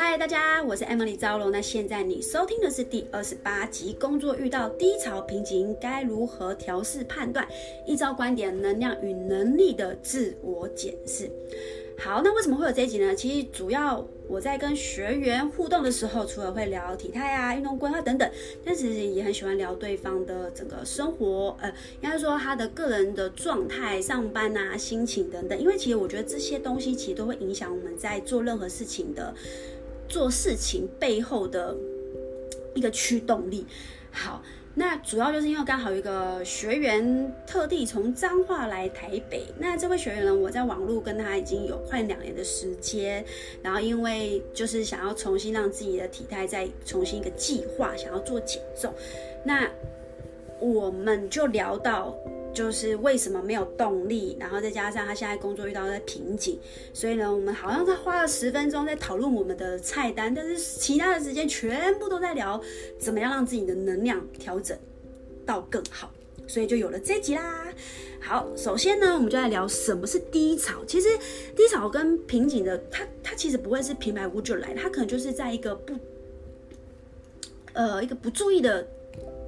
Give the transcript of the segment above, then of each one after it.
嗨，大家，我是 Emily 招龙。那现在你收听的是第二十八集，工作遇到低潮瓶颈该如何调试判断？一招观点，能量与能力的自我检视。好，那为什么会有这一集呢？其实主要我在跟学员互动的时候，除了会聊体态啊、运动规划等等，但其实也很喜欢聊对方的整个生活，呃，应该说他的个人的状态、上班啊、心情等等。因为其实我觉得这些东西其实都会影响我们在做任何事情的。做事情背后的一个驱动力。好，那主要就是因为刚好有一个学员特地从彰化来台北。那这位学员呢，我在网络跟他已经有快两年的时间。然后因为就是想要重新让自己的体态再重新一个计划，想要做减重。那我们就聊到。就是为什么没有动力，然后再加上他现在工作遇到的瓶颈，所以呢，我们好像他花了十分钟在讨论我们的菜单，但是其他的时间全部都在聊怎么样让自己的能量调整到更好，所以就有了这集啦。好，首先呢，我们就来聊什么是低潮。其实低潮跟瓶颈的，它它其实不会是平白无故就来，它可能就是在一个不呃一个不注意的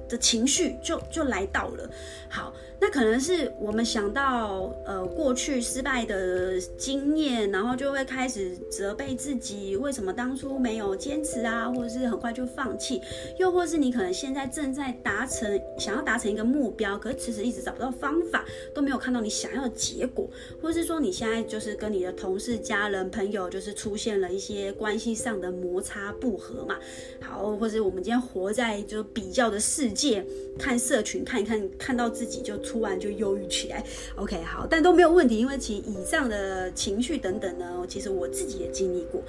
的情绪就就来到了。好。那可能是我们想到呃过去失败的经验，然后就会开始责备自己，为什么当初没有坚持啊，或者是很快就放弃，又或是你可能现在正在达成想要达成一个目标，可是迟迟一直找不到方法，都没有看到你想要的结果，或是说你现在就是跟你的同事、家人、朋友就是出现了一些关系上的摩擦不和嘛，好，或者我们今天活在就比较的世界，看社群看一看，看到自己就。突然就忧郁起来，OK，好，但都没有问题，因为其以上的情绪等等呢，其实我自己也经历过。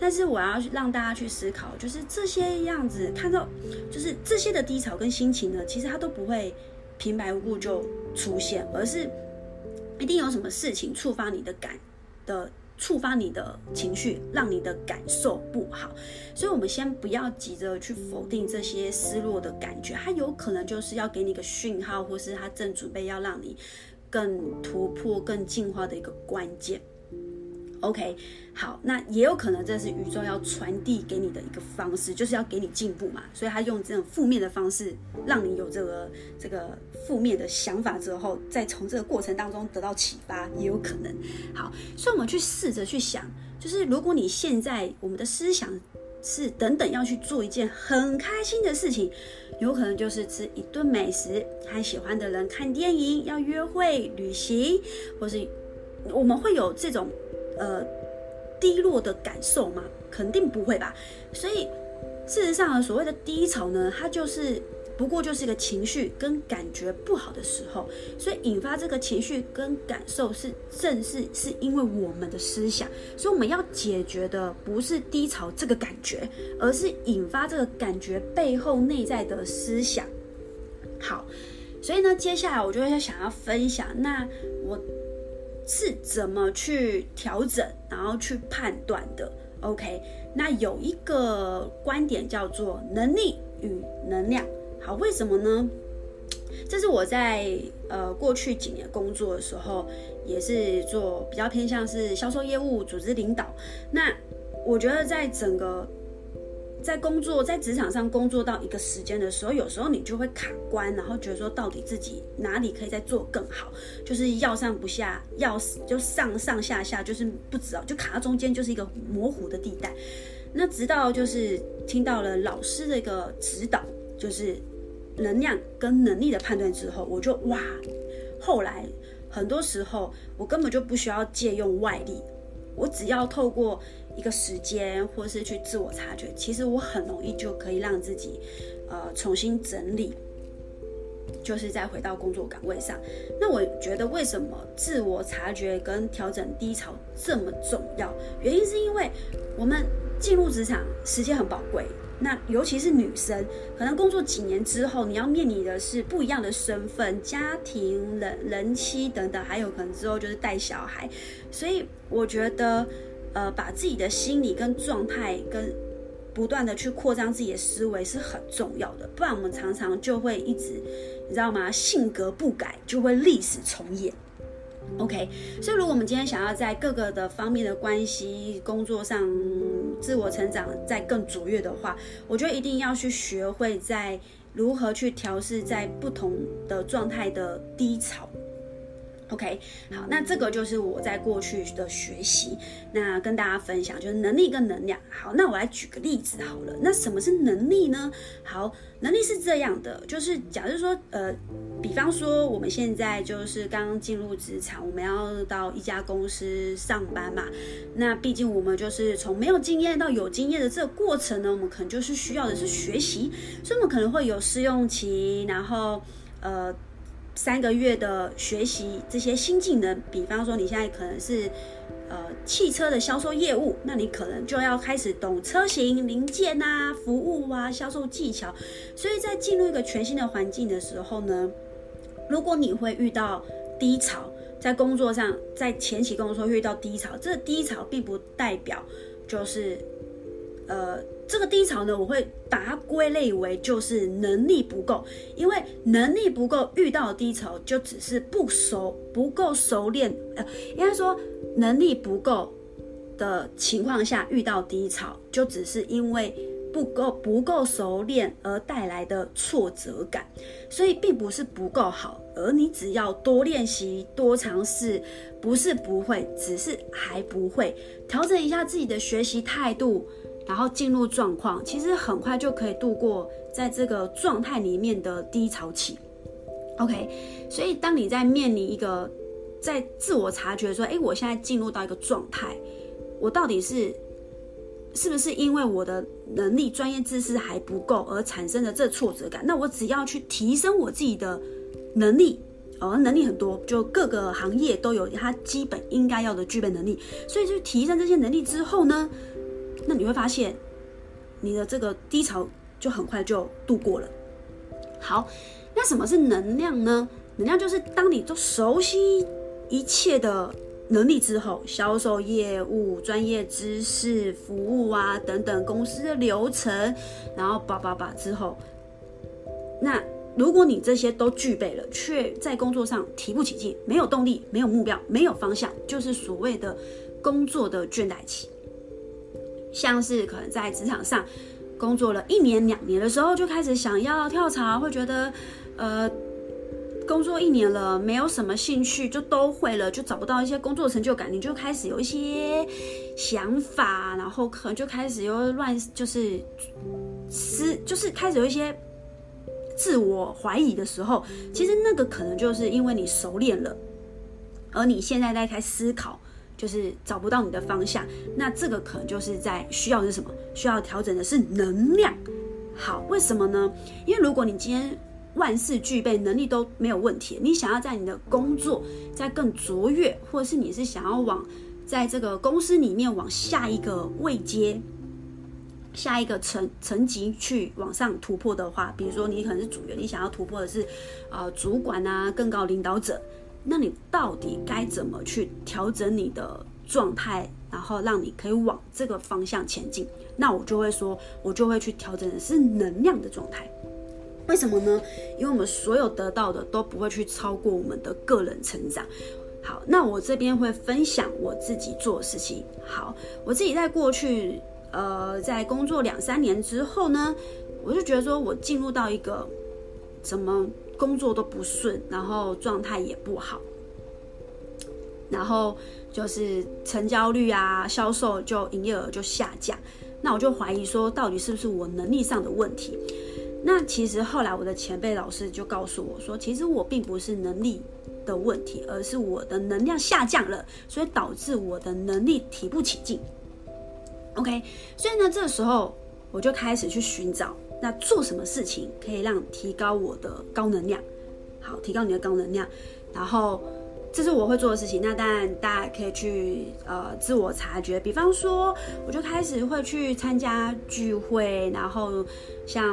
但是我要让大家去思考，就是这些样子看到，就是这些的低潮跟心情呢，其实它都不会平白无故就出现，而是一定有什么事情触发你的感的。触发你的情绪，让你的感受不好，所以我们先不要急着去否定这些失落的感觉，它有可能就是要给你一个讯号，或是它正准备要让你更突破、更进化的一个关键。OK，好，那也有可能这是宇宙要传递给你的一个方式，就是要给你进步嘛，所以他用这种负面的方式，让你有这个这个负面的想法之后，再从这个过程当中得到启发，也有可能。好，所以我们去试着去想，就是如果你现在我们的思想是等等要去做一件很开心的事情，有可能就是吃一顿美食，和喜欢的人看电影，要约会、旅行，或是我们会有这种。呃，低落的感受吗？肯定不会吧。所以，事实上，所谓的低潮呢，它就是不过就是一个情绪跟感觉不好的时候。所以，引发这个情绪跟感受是正是是因为我们的思想。所以，我们要解决的不是低潮这个感觉，而是引发这个感觉背后内在的思想。好，所以呢，接下来我就会想要分享，那我。是怎么去调整，然后去判断的？OK，那有一个观点叫做能力与能量。好，为什么呢？这是我在呃过去几年工作的时候，也是做比较偏向是销售业务、组织领导。那我觉得在整个在工作在职场上工作到一个时间的时候，有时候你就会卡关，然后觉得说到底自己哪里可以再做更好，就是要上不下，要就上上下下，就是不知道，就卡到中间，就是一个模糊的地带。那直到就是听到了老师的一个指导，就是能量跟能力的判断之后，我就哇，后来很多时候我根本就不需要借用外力，我只要透过。一个时间，或是去自我察觉，其实我很容易就可以让自己，呃，重新整理，就是再回到工作岗位上。那我觉得为什么自我察觉跟调整低潮这么重要？原因是因为我们进入职场时间很宝贵，那尤其是女生，可能工作几年之后，你要面临的是不一样的身份、家庭、人人妻等等，还有可能之后就是带小孩，所以我觉得。呃，把自己的心理跟状态跟不断的去扩张自己的思维是很重要的，不然我们常常就会一直，你知道吗？性格不改就会历史重演。OK，所以如果我们今天想要在各个的方面的关系、工作上自我成长再更卓越的话，我觉得一定要去学会在如何去调试在不同的状态的低潮。OK，好，那这个就是我在过去的学习，那跟大家分享就是能力跟能量。好，那我来举个例子好了，那什么是能力呢？好，能力是这样的，就是假如说，呃，比方说我们现在就是刚刚进入职场，我们要到一家公司上班嘛，那毕竟我们就是从没有经验到有经验的这个过程呢，我们可能就是需要的是学习，所以我们可能会有试用期，然后，呃。三个月的学习这些新技能，比方说你现在可能是呃汽车的销售业务，那你可能就要开始懂车型零件啊、服务啊、销售技巧。所以在进入一个全新的环境的时候呢，如果你会遇到低潮，在工作上，在前期工作遇到低潮，这低潮并不代表就是呃。这个低潮呢，我会把它归类为就是能力不够，因为能力不够遇到低潮就只是不熟、不够熟练，呃，应该说能力不够的情况下遇到低潮，就只是因为不够、不够熟练而带来的挫折感，所以并不是不够好，而你只要多练习、多尝试，不是不会，只是还不会，调整一下自己的学习态度。然后进入状况，其实很快就可以度过在这个状态里面的低潮期。OK，所以当你在面临一个在自我察觉说，哎，我现在进入到一个状态，我到底是是不是因为我的能力、专业知识还不够而产生的这挫折感？那我只要去提升我自己的能力，哦，能力很多，就各个行业都有它基本应该要的具备能力，所以就提升这些能力之后呢，那你会发现，你的这个低潮就很快就度过了。好，那什么是能量呢？能量就是当你都熟悉一切的能力之后，销售业务、专业知识、服务啊等等公司的流程，然后叭叭叭之后，那如果你这些都具备了，却在工作上提不起劲，没有动力，没有目标，没有方向，就是所谓的工作的倦怠期。像是可能在职场上工作了一年两年的时候，就开始想要跳槽，会觉得，呃，工作一年了，没有什么兴趣，就都会了，就找不到一些工作成就感，你就开始有一些想法，然后可能就开始又乱，就是思，就是开始有一些自我怀疑的时候，其实那个可能就是因为你熟练了，而你现在在开始思考。就是找不到你的方向，那这个可能就是在需要是什么？需要调整的是能量。好，为什么呢？因为如果你今天万事俱备，能力都没有问题，你想要在你的工作再更卓越，或者是你是想要往在这个公司里面往下一个位阶、下一个层层级去往上突破的话，比如说你可能是组员，你想要突破的是呃主管啊，更高领导者。那你到底该怎么去调整你的状态，然后让你可以往这个方向前进？那我就会说，我就会去调整的是能量的状态。为什么呢？因为我们所有得到的都不会去超过我们的个人成长。好，那我这边会分享我自己做的事情。好，我自己在过去，呃，在工作两三年之后呢，我就觉得说我进入到一个怎么？工作都不顺，然后状态也不好，然后就是成交率啊、销售就营业额就下降，那我就怀疑说，到底是不是我能力上的问题？那其实后来我的前辈老师就告诉我说，其实我并不是能力的问题，而是我的能量下降了，所以导致我的能力提不起劲。OK，所以呢，这时候我就开始去寻找。那做什么事情可以让提高我的高能量？好，提高你的高能量，然后这是我会做的事情。那当然，大家可以去呃自我察觉。比方说，我就开始会去参加聚会，然后像。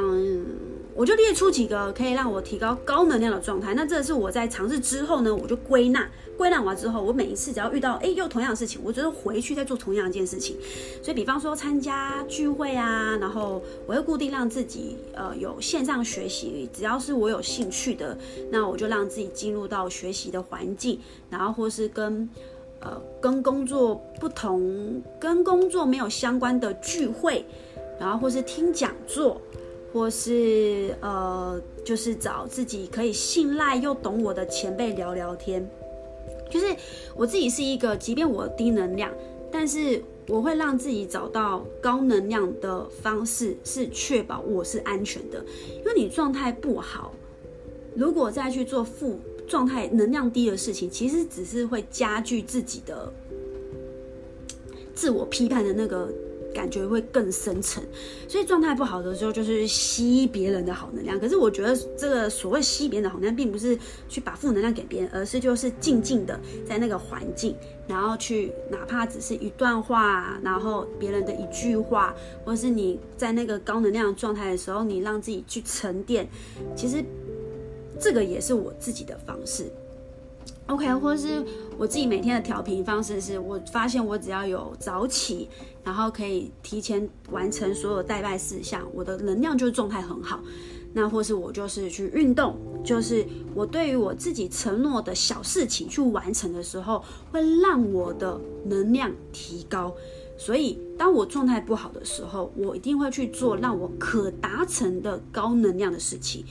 我就列出几个可以让我提高高能量的状态。那这是我在尝试之后呢，我就归纳，归纳完之后，我每一次只要遇到哎又同样的事情，我就是回去再做同样一件事情。所以，比方说参加聚会啊，然后我会固定让自己呃有线上学习，只要是我有兴趣的，那我就让自己进入到学习的环境，然后或是跟呃跟工作不同、跟工作没有相关的聚会，然后或是听讲座，或是呃就是找自己可以信赖又懂我的前辈聊聊天。就是我自己是一个，即便我低能量，但是我会让自己找到高能量的方式，是确保我是安全的。因为你状态不好，如果再去做负状态、能量低的事情，其实只是会加剧自己的自我批判的那个。感觉会更深沉，所以状态不好的时候就是吸别人的好能量。可是我觉得这个所谓吸别人的好能量，并不是去把负能量给别人，而是就是静静的在那个环境，然后去哪怕只是一段话，然后别人的一句话，或是你在那个高能量状态的时候，你让自己去沉淀。其实这个也是我自己的方式。OK，或者是我自己每天的调频方式是，我发现我只要有早起，然后可以提前完成所有代办事项，我的能量就状态很好。那或是我就是去运动，就是我对于我自己承诺的小事情去完成的时候，会让我的能量提高。所以当我状态不好的时候，我一定会去做让我可达成的高能量的事情。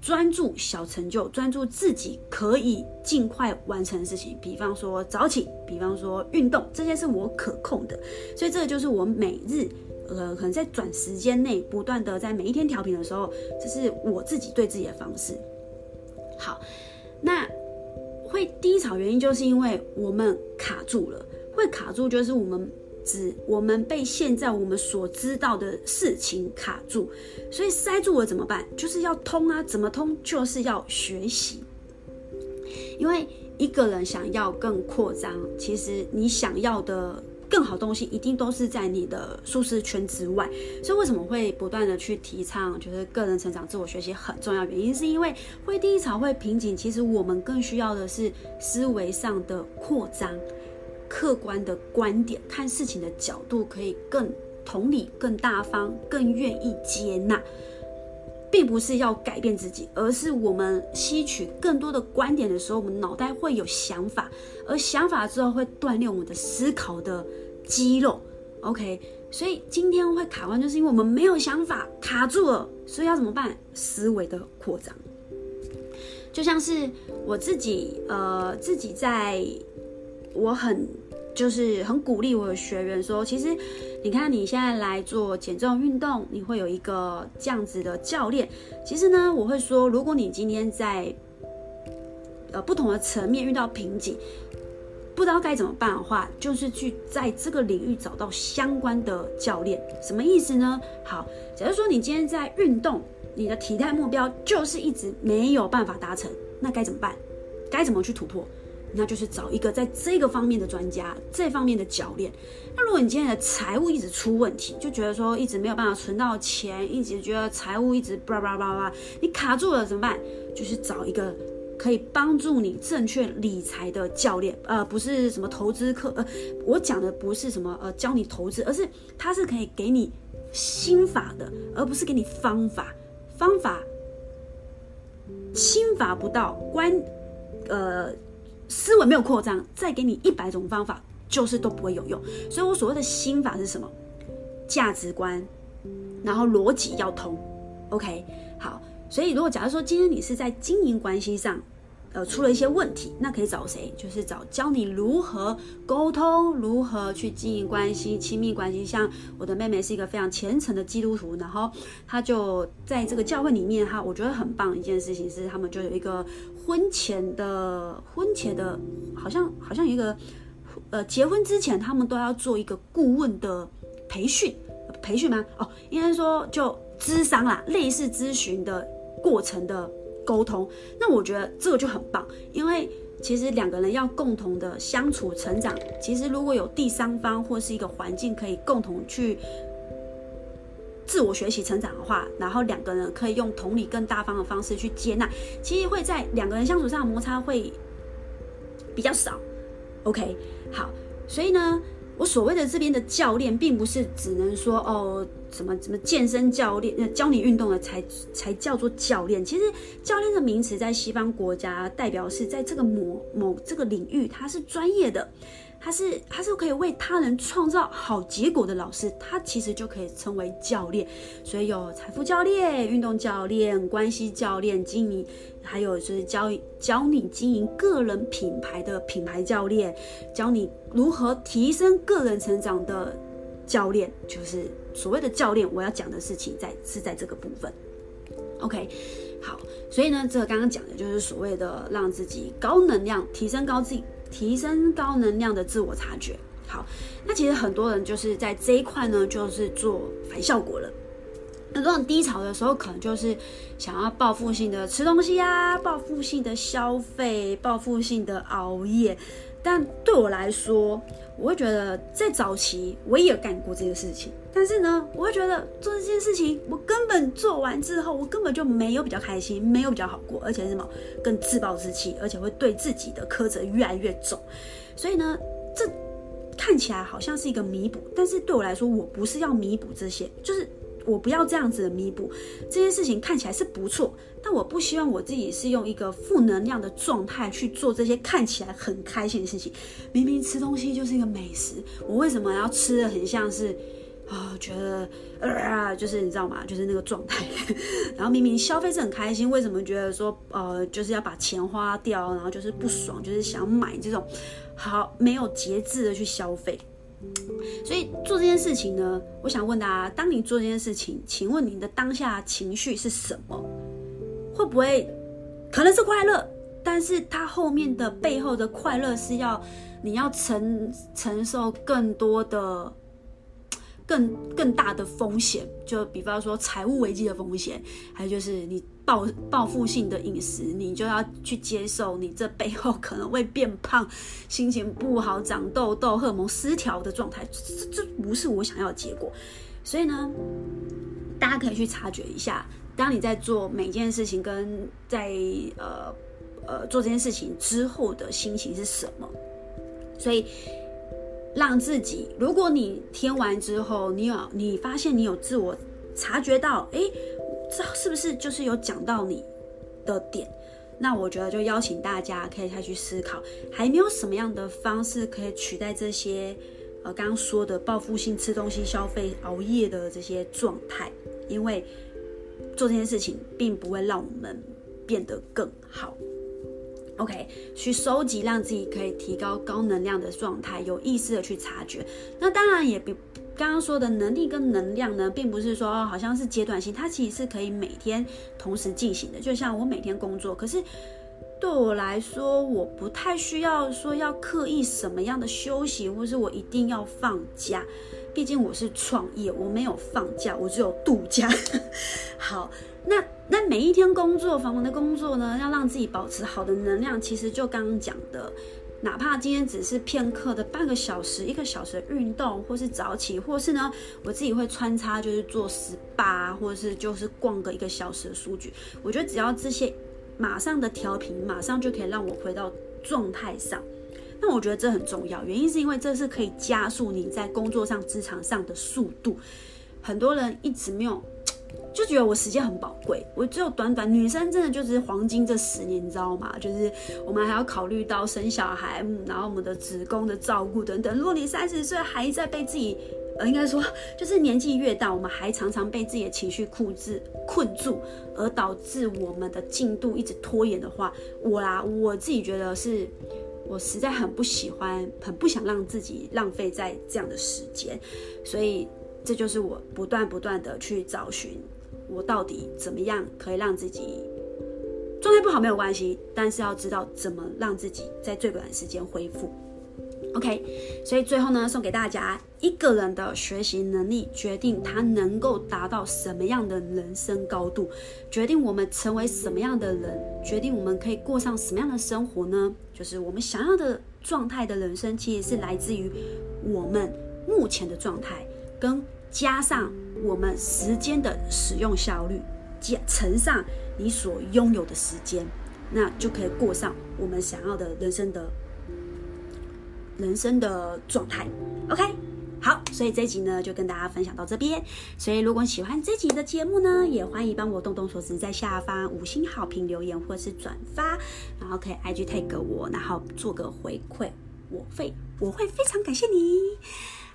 专注小成就，专注自己可以尽快完成的事情，比方说早起，比方说运动，这些是我可控的。所以这个就是我每日，呃，可能在短时间内不断的在每一天调频的时候，这是我自己对自己的方式。好，那会低潮原因就是因为我们卡住了，会卡住就是我们。我们被现在我们所知道的事情卡住，所以塞住了怎么办？就是要通啊！怎么通？就是要学习。因为一个人想要更扩张，其实你想要的更好东西，一定都是在你的舒适圈之外。所以为什么会不断的去提倡，就是个人成长、自我学习很重要？原因是因为会低潮、会瓶颈，其实我们更需要的是思维上的扩张。客观的观点，看事情的角度可以更同理、更大方、更愿意接纳，并不是要改变自己，而是我们吸取更多的观点的时候，我们脑袋会有想法，而想法之后会锻炼我们的思考的肌肉。OK，所以今天会卡关，就是因为我们没有想法，卡住了，所以要怎么办？思维的扩张，就像是我自己，呃，自己在。我很就是很鼓励我的学员说，其实你看你现在来做减重运动，你会有一个这样子的教练。其实呢，我会说，如果你今天在呃不同的层面遇到瓶颈，不知道该怎么办的话，就是去在这个领域找到相关的教练。什么意思呢？好，假如说你今天在运动，你的体态目标就是一直没有办法达成，那该怎么办？该怎么去突破？那就是找一个在这个方面的专家，这方面的教练。那如果你今天的财务一直出问题，就觉得说一直没有办法存到钱，一直觉得财务一直叭叭叭叭，你卡住了怎么办？就是找一个可以帮助你正确理财的教练，呃，不是什么投资课，呃，我讲的不是什么呃教你投资，而是他是可以给你心法的，而不是给你方法。方法心法不到关，呃。思维没有扩张，再给你一百种方法，就是都不会有用。所以我所谓的心法是什么？价值观，然后逻辑要通。OK，好。所以如果假如说今天你是在经营关系上，呃，出了一些问题，那可以找谁？就是找教你如何沟通，如何去经营关系、亲密关系。像我的妹妹是一个非常虔诚的基督徒，然后她就在这个教会里面，哈，我觉得很棒一件事情是，他们就有一个婚前的婚前的，好像好像有一个呃，结婚之前他们都要做一个顾问的培训，培训吗？哦，应该说就咨商啦，类似咨询的过程的。沟通，那我觉得这个就很棒，因为其实两个人要共同的相处成长，其实如果有第三方或是一个环境可以共同去自我学习成长的话，然后两个人可以用同理更大方的方式去接纳，其实会在两个人相处上的摩擦会比较少。OK，好，所以呢。我所谓的这边的教练，并不是只能说哦，什么什么健身教练，教你运动的才才叫做教练。其实教练的名词在西方国家，代表是在这个某某这个领域，它是专业的。他是他是可以为他人创造好结果的老师，他其实就可以称为教练。所以有财富教练、运动教练、关系教练、经营，还有就是教教你经营个人品牌的品牌教练，教你如何提升个人成长的教练，就是所谓的教练。我要讲的事情在是在这个部分。OK，好，所以呢，这个刚刚讲的就是所谓的让自己高能量，提升高自己。提升高能量的自我察觉。好，那其实很多人就是在这一块呢，就是做反效果了。很多人低潮的时候，可能就是想要报复性的吃东西啊，报复性的消费，报复性的熬夜。但对我来说，我会觉得在早期我也干过这件事情，但是呢，我会觉得做这件事情，我根本做完之后，我根本就没有比较开心，没有比较好过，而且是什么更自暴自弃，而且会对自己的苛责越来越重。所以呢，这看起来好像是一个弥补，但是对我来说，我不是要弥补这些，就是。我不要这样子的弥补，这件事情看起来是不错，但我不希望我自己是用一个负能量的状态去做这些看起来很开心的事情。明明吃东西就是一个美食，我为什么要吃的很像是啊、觉得呃，就是你知道吗？就是那个状态。然后明明消费是很开心，为什么觉得说呃，就是要把钱花掉，然后就是不爽，就是想买这种好没有节制的去消费。所以做这件事情呢，我想问大家：当你做这件事情，请问你的当下情绪是什么？会不会可能是快乐？但是它后面的背后的快乐是要你要承承受更多的。更更大的风险，就比方说财务危机的风险，还有就是你报报复性的饮食，你就要去接受你这背后可能会变胖、心情不好、长痘痘、荷尔蒙失调的状态，这这不是我想要的结果。所以呢，大家可以去察觉一下，当你在做每件事情跟在呃呃做这件事情之后的心情是什么。所以。让自己，如果你听完之后，你有你发现你有自我察觉到，哎，这是不是就是有讲到你的点？那我觉得就邀请大家可以再去思考，还没有什么样的方式可以取代这些呃刚刚说的报复性吃东西、消费、熬夜的这些状态，因为做这件事情并不会让我们变得更好。OK，去收集让自己可以提高高能量的状态，有意识的去察觉。那当然也比刚刚说的能力跟能量呢，并不是说好像是阶段性，它其实是可以每天同时进行的。就像我每天工作，可是对我来说，我不太需要说要刻意什么样的休息，或是我一定要放假。毕竟我是创业，我没有放假，我只有度假。好。那那每一天工作，繁忙的工作呢，要让自己保持好的能量，其实就刚刚讲的，哪怕今天只是片刻的半个小时、一个小时的运动，或是早起，或是呢，我自己会穿插就是做 SPA，或者是就是逛个一个小时的书局。我觉得只要这些马上的调频，马上就可以让我回到状态上。那我觉得这很重要，原因是因为这是可以加速你在工作上、职场上的速度。很多人一直没有。就觉得我时间很宝贵，我只有短短，女生真的就是黄金这十年，你知道吗？就是我们还要考虑到生小孩，然后我们的子宫的照顾等等。如果你三十岁还在被自己，呃，应该说就是年纪越大，我们还常常被自己的情绪控制困住，而导致我们的进度一直拖延的话，我啦，我自己觉得是，我实在很不喜欢，很不想让自己浪费在这样的时间，所以这就是我不断不断的去找寻。我到底怎么样可以让自己状态不好没有关系，但是要知道怎么让自己在最短时间恢复。OK，所以最后呢，送给大家一个人的学习能力，决定他能够达到什么样的人生高度，决定我们成为什么样的人，决定我们可以过上什么样的生活呢？就是我们想要的状态的人生，其实是来自于我们目前的状态跟。加上我们时间的使用效率，加乘上你所拥有的时间，那就可以过上我们想要的人生的人生的状态。OK，好，所以这一集呢就跟大家分享到这边。所以如果喜欢这集的节目呢，也欢迎帮我动动手指，在下方五星好评留言或是转发，然后可以 IG tag 我，然后做个回馈，我会我会非常感谢你。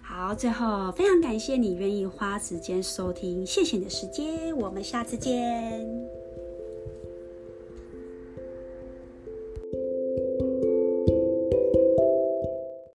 好，最后非常感谢你愿意花时间收听，谢谢你的时间，我们下次见。